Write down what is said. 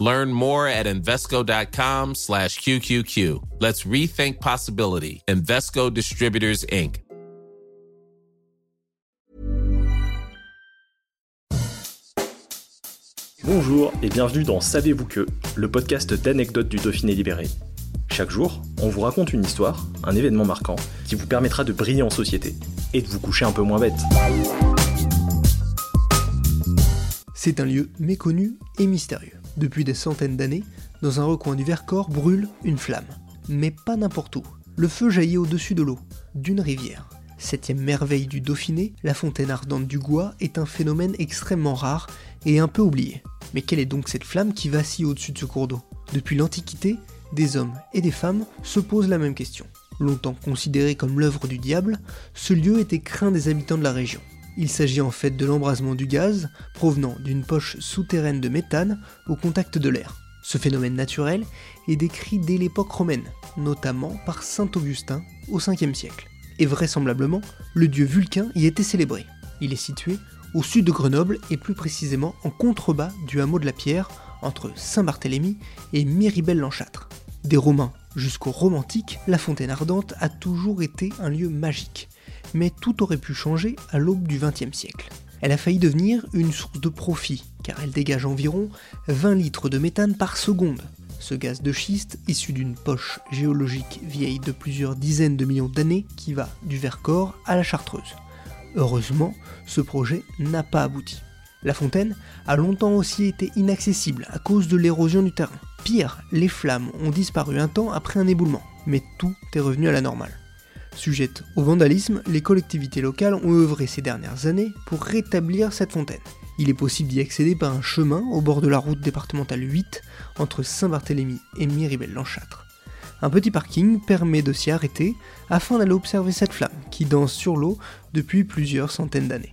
Learn more at Invesco.com slash QQQ. Let's rethink possibility. Invesco Distributors, Inc. Bonjour et bienvenue dans Savez-vous que, le podcast d'anecdotes du Dauphiné libéré. Chaque jour, on vous raconte une histoire, un événement marquant, qui vous permettra de briller en société et de vous coucher un peu moins bête. C'est un lieu méconnu et mystérieux. Depuis des centaines d'années, dans un recoin du Vercors brûle une flamme. Mais pas n'importe où. Le feu jaillit au-dessus de l'eau, d'une rivière. Septième merveille du Dauphiné, la fontaine ardente du Gois est un phénomène extrêmement rare et un peu oublié. Mais quelle est donc cette flamme qui vacille au-dessus de ce cours d'eau? Depuis l'Antiquité, des hommes et des femmes se posent la même question. Longtemps considéré comme l'œuvre du diable, ce lieu était craint des habitants de la région. Il s'agit en fait de l'embrasement du gaz provenant d'une poche souterraine de méthane au contact de l'air. Ce phénomène naturel est décrit dès l'époque romaine, notamment par saint Augustin au 5e siècle. Et vraisemblablement, le dieu Vulcain y était célébré. Il est situé au sud de Grenoble et plus précisément en contrebas du hameau de la Pierre entre Saint-Barthélemy et Miribel-Lanchâtre. Des Romains jusqu'aux romantiques, la fontaine ardente a toujours été un lieu magique. Mais tout aurait pu changer à l'aube du XXe siècle. Elle a failli devenir une source de profit, car elle dégage environ 20 litres de méthane par seconde. Ce gaz de schiste, issu d'une poche géologique vieille de plusieurs dizaines de millions d'années, qui va du Vercors à la Chartreuse. Heureusement, ce projet n'a pas abouti. La fontaine a longtemps aussi été inaccessible à cause de l'érosion du terrain. Pire, les flammes ont disparu un temps après un éboulement, mais tout est revenu à la normale. Sujette au vandalisme, les collectivités locales ont œuvré ces dernières années pour rétablir cette fontaine. Il est possible d'y accéder par un chemin au bord de la route départementale 8 entre Saint-Barthélemy et Miribel-Lanchâtre. Un petit parking permet de s'y arrêter afin d'aller observer cette flamme qui danse sur l'eau depuis plusieurs centaines d'années.